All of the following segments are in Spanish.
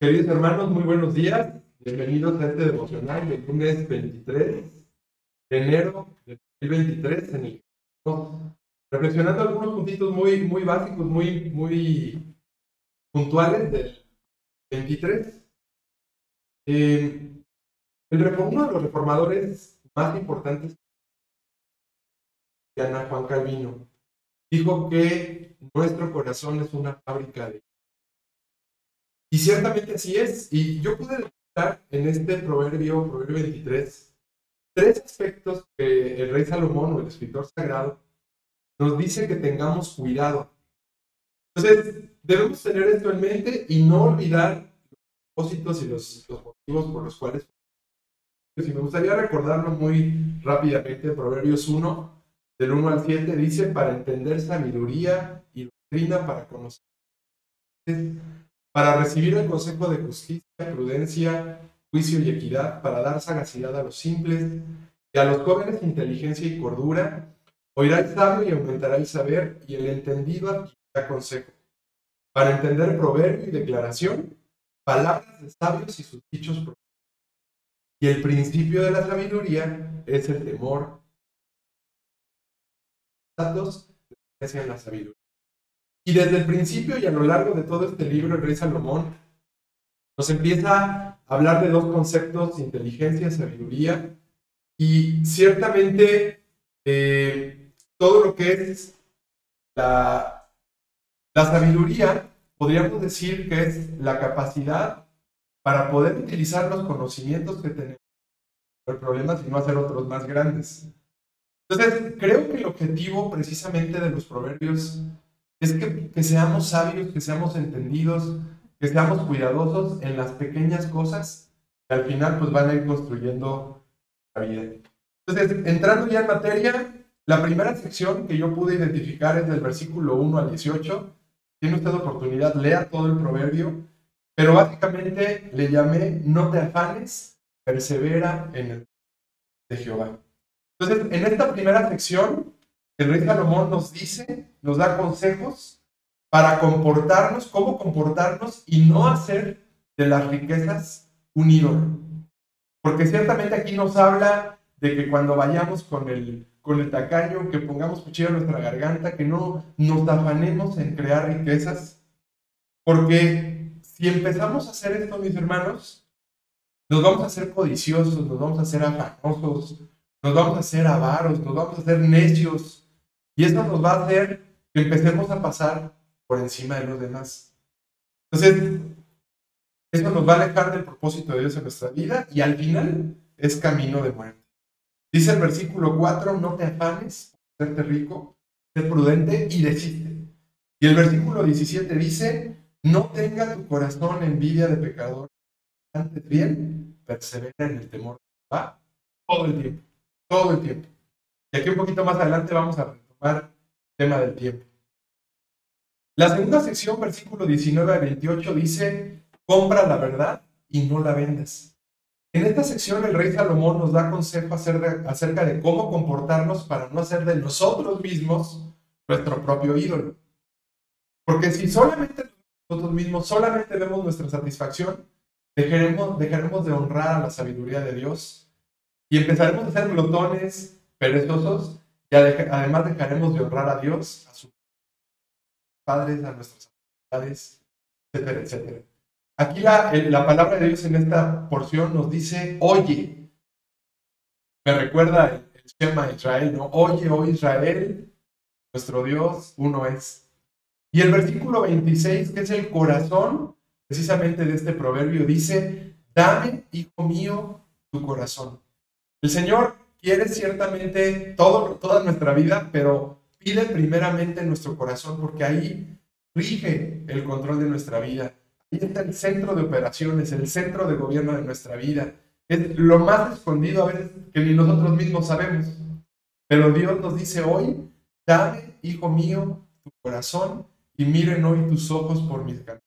Queridos hermanos, muy buenos días. Bienvenidos a este devocional del lunes 23 de enero de 2023 en el reflexionando algunos puntitos muy, muy básicos, muy, muy puntuales del 23. Eh, el, uno de los reformadores más importantes, Ana Juan Calvino, dijo que nuestro corazón es una fábrica de y ciertamente así es. Y yo pude detectar en este proverbio, proverbio 23, tres aspectos que el rey Salomón o el escritor sagrado nos dice que tengamos cuidado. Entonces, debemos tener esto en mente y no olvidar los propósitos y los, motivos por los cuales. Si me gustaría recordarlo muy rápidamente, Proverbios 1, del 1 al 7, dice, para entender sabiduría y doctrina, para conocer para recibir el consejo de justicia, prudencia, juicio y equidad, para dar sagacidad a los simples y a los jóvenes inteligencia y cordura, oirá el sabio y aumentará el saber, y el entendido adquirirá consejo. Para entender proverbio y declaración, palabras de sabios y sus dichos Y el principio de la sabiduría es el temor. Datos de la sabiduría. Y desde el principio y a lo largo de todo este libro, el rey Salomón nos empieza a hablar de dos conceptos, inteligencia, sabiduría, y ciertamente eh, todo lo que es la, la sabiduría, podríamos decir que es la capacidad para poder utilizar los conocimientos que tenemos el problema es no hacer otros más grandes. Entonces, creo que el objetivo precisamente de los proverbios es que, seamos sabios, que seamos entendidos, que seamos cuidadosos en las pequeñas cosas que al final pues van a ir construyendo la vida. Entonces, entrando ya en materia, la primera sección que yo pude identificar es del versículo 1 al 18. Tiene usted oportunidad, lea todo el proverbio, pero básicamente le llamé no te afanes, persevera en el de Jehová. Entonces, en esta primera sección el rey Salomón nos dice, nos da consejos para comportarnos, cómo comportarnos y no hacer de las riquezas un ídolo. Porque ciertamente aquí nos habla de que cuando vayamos con el, con el tacaño, que pongamos cuchillo en nuestra garganta, que no nos afanemos en crear riquezas. Porque si empezamos a hacer esto, mis hermanos, nos vamos a hacer codiciosos, nos vamos a hacer afanosos, nos vamos a hacer avaros, nos vamos a hacer necios, y esto nos va a hacer que empecemos a pasar por encima de los demás. Entonces, esto nos va a alejar del propósito de Dios en nuestra vida y al final es camino de muerte. Dice el versículo 4, no te afanes serte rico, sé prudente y desiste. Y el versículo 17 dice, no tenga tu corazón envidia de pecador, antes bien, persevera en el temor. Va todo el tiempo, todo el tiempo. Y aquí un poquito más adelante vamos a tema del tiempo. La segunda sección, versículo 19 a 28, dice, compra la verdad y no la vendas. En esta sección el rey Salomón nos da consejo acerca de cómo comportarnos para no hacer de nosotros mismos nuestro propio ídolo. Porque si solamente nosotros mismos, solamente vemos nuestra satisfacción, dejaremos, dejaremos de honrar a la sabiduría de Dios y empezaremos a ser glotones, perezosos y además dejaremos de honrar a Dios, a sus padres, a nuestras autoridades, etcétera, etcétera. Aquí la, la palabra de Dios en esta porción nos dice, oye. Me recuerda el, tema de Israel, ¿no? Oye, oh Israel, nuestro Dios, uno es. Y el versículo 26, que es el corazón precisamente de este proverbio, dice, dame, hijo mío, tu corazón. El Señor quiere ciertamente todo, toda nuestra vida, pero pide primeramente nuestro corazón porque ahí rige el control de nuestra vida. Ahí está el centro de operaciones, el centro de gobierno de nuestra vida. Es lo más escondido a veces que ni nosotros mismos sabemos. Pero Dios nos dice hoy, dame, hijo mío, tu corazón y miren hoy tus ojos por mis caminos.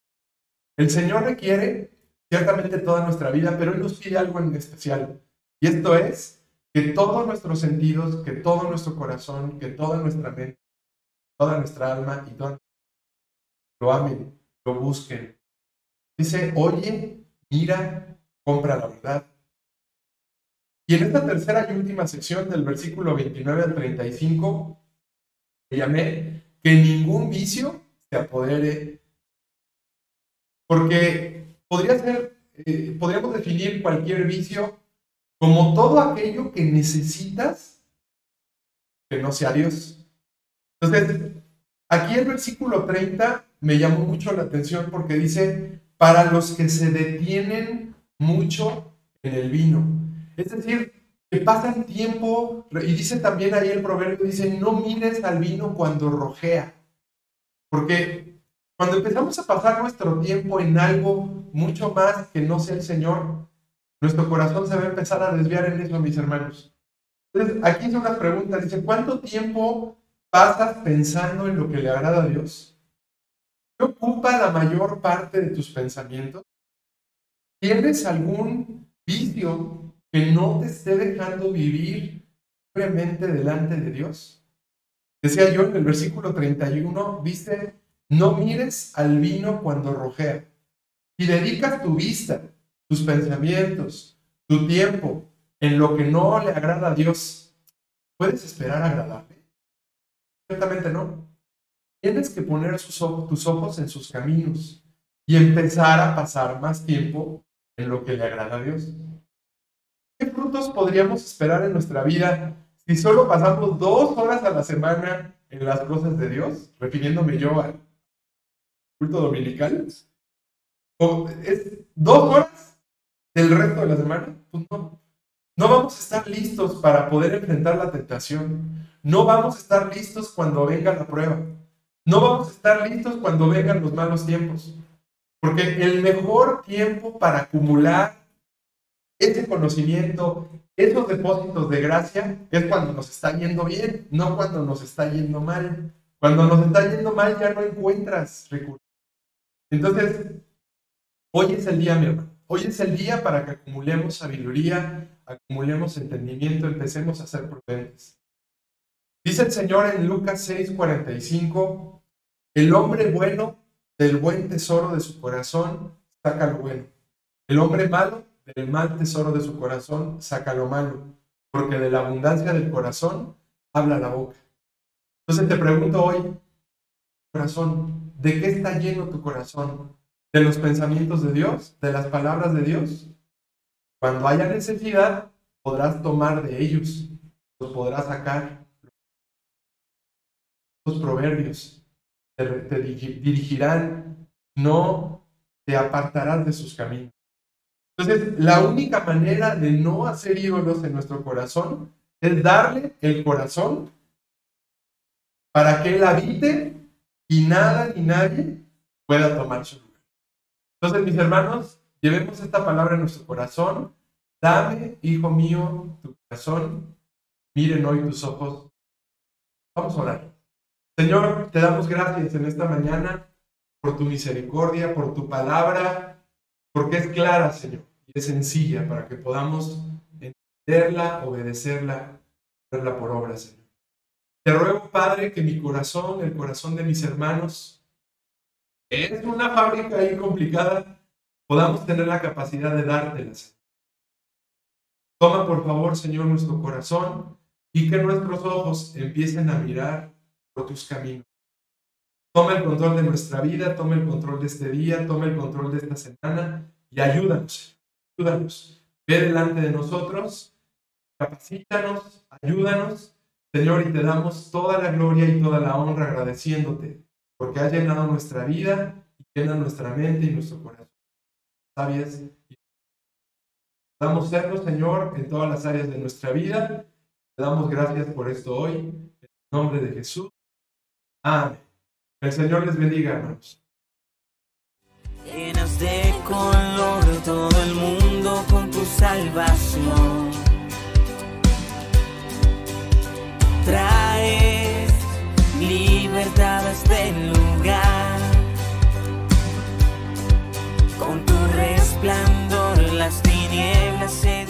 El Señor requiere ciertamente toda nuestra vida, pero Él nos pide algo en especial. Y esto es que todos nuestros sentidos, que todo nuestro corazón, que toda nuestra mente, toda nuestra alma y todo lo amen, lo busquen. Dice, oye, mira, compra la verdad. Y en esta tercera y última sección del versículo 29 al 35, le llamé que ningún vicio se apodere. Porque podría ser, eh, podríamos definir cualquier vicio como todo aquello que necesitas que no sea Dios. Entonces, aquí el versículo 30 me llamó mucho la atención porque dice, para los que se detienen mucho en el vino. Es decir, que pasan tiempo, y dice también ahí el proverbio, dice, no mires al vino cuando rojea. Porque cuando empezamos a pasar nuestro tiempo en algo mucho más que no sea el Señor, nuestro corazón se va a empezar a desviar en eso, mis hermanos. Entonces, aquí son las preguntas. Dice, ¿cuánto tiempo pasas pensando en lo que le agrada a Dios? ¿Qué ocupa la mayor parte de tus pensamientos? ¿Tienes algún vicio que no te esté dejando vivir libremente delante de Dios? Decía yo en el versículo 31, viste, no mires al vino cuando rojea. Si dedicas tu vista, tus pensamientos, tu tiempo en lo que no le agrada a Dios, ¿puedes esperar agradarle? Ciertamente no. Tienes que poner tus ojos en sus caminos y empezar a pasar más tiempo en lo que le agrada a Dios. ¿Qué frutos podríamos esperar en nuestra vida si solo pasamos dos horas a la semana en las cosas de Dios? Refiriéndome yo al culto dominical. ¿O es dos horas del resto de la semana? Pues no. No vamos a estar listos para poder enfrentar la tentación. No vamos a estar listos cuando venga la prueba. No vamos a estar listos cuando vengan los malos tiempos. Porque el mejor tiempo para acumular ese conocimiento, esos depósitos de gracia, es cuando nos está yendo bien, no cuando nos está yendo mal. Cuando nos está yendo mal ya no encuentras recursos. Entonces, hoy es el día, mi hermano. Hoy es el día para que acumulemos sabiduría, acumulemos entendimiento, empecemos a ser prudentes. Dice el Señor en Lucas 6:45, el hombre bueno del buen tesoro de su corazón saca lo bueno. El hombre malo del mal tesoro de su corazón saca lo malo, porque de la abundancia del corazón habla la boca. Entonces te pregunto hoy, corazón, ¿de qué está lleno tu corazón? ¿De los pensamientos de Dios? ¿De las palabras de Dios? Cuando haya necesidad, podrás tomar de ellos, los podrás sacar. Los proverbios te, dirigirán, no te apartarás de sus caminos. Entonces, la única manera de no hacer ídolos en nuestro corazón es darle el corazón para que Él habite y nada ni nadie pueda tomar su lugar. Entonces, mis hermanos, llevemos esta palabra en nuestro corazón. Dame, hijo mío, tu corazón. Miren hoy tus ojos. Vamos a orar. Señor, te damos gracias en esta mañana por tu misericordia, por tu palabra, porque es clara, Señor, y es sencilla para que podamos entenderla, obedecerla, verla por obra, Señor. Te ruego, Padre, que mi corazón, el corazón de mis hermanos, es una fábrica ahí complicada, podamos tener la capacidad de dártelas. Toma, por favor, Señor, nuestro corazón y que nuestros ojos empiecen a mirar por tus caminos. Toma el control de nuestra vida, toma el control de este día, toma el control de esta semana y ayúdanos, ayúdanos. Ve delante de nosotros, capacítanos, ayúdanos, Señor, y te damos toda la gloria y toda la honra agradeciéndote, porque has llenado nuestra vida y llena nuestra mente y nuestro corazón. Sabias damos serlo, Señor, en todas las áreas de nuestra vida. Te damos gracias por esto hoy. En el nombre de Jesús. Amén. El Señor les bendiga, hermanos. Tu